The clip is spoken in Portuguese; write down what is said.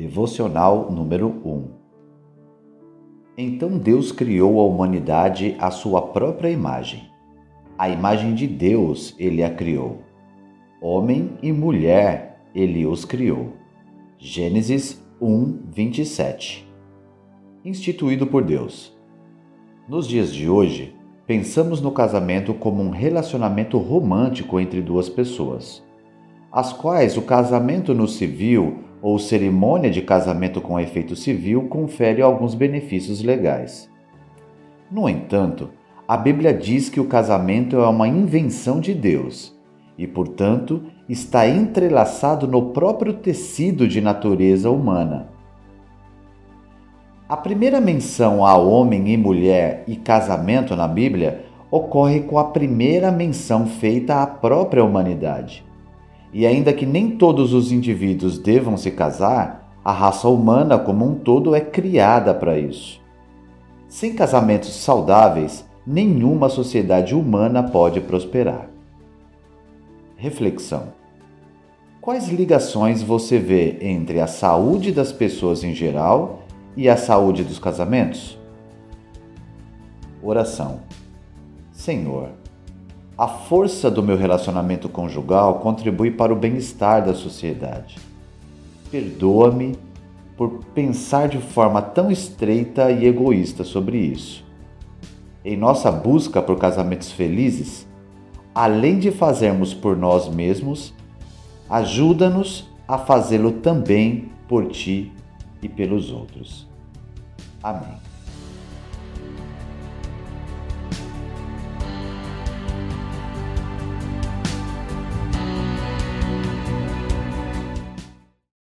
Devocional número 1 Então Deus criou a humanidade à sua própria imagem. A imagem de Deus ele a criou. Homem e mulher ele os criou. Gênesis 1, 27 Instituído por Deus. Nos dias de hoje, pensamos no casamento como um relacionamento romântico entre duas pessoas as quais o casamento no civil ou cerimônia de casamento com efeito civil confere alguns benefícios legais. No entanto, a Bíblia diz que o casamento é uma invenção de Deus e, portanto, está entrelaçado no próprio tecido de natureza humana. A primeira menção a homem e mulher e casamento na Bíblia ocorre com a primeira menção feita à própria humanidade. E ainda que nem todos os indivíduos devam se casar, a raça humana como um todo é criada para isso. Sem casamentos saudáveis, nenhuma sociedade humana pode prosperar. Reflexão: Quais ligações você vê entre a saúde das pessoas em geral e a saúde dos casamentos? Oração: Senhor, a força do meu relacionamento conjugal contribui para o bem-estar da sociedade. Perdoa-me por pensar de forma tão estreita e egoísta sobre isso. Em nossa busca por casamentos felizes, além de fazermos por nós mesmos, ajuda-nos a fazê-lo também por ti e pelos outros. Amém.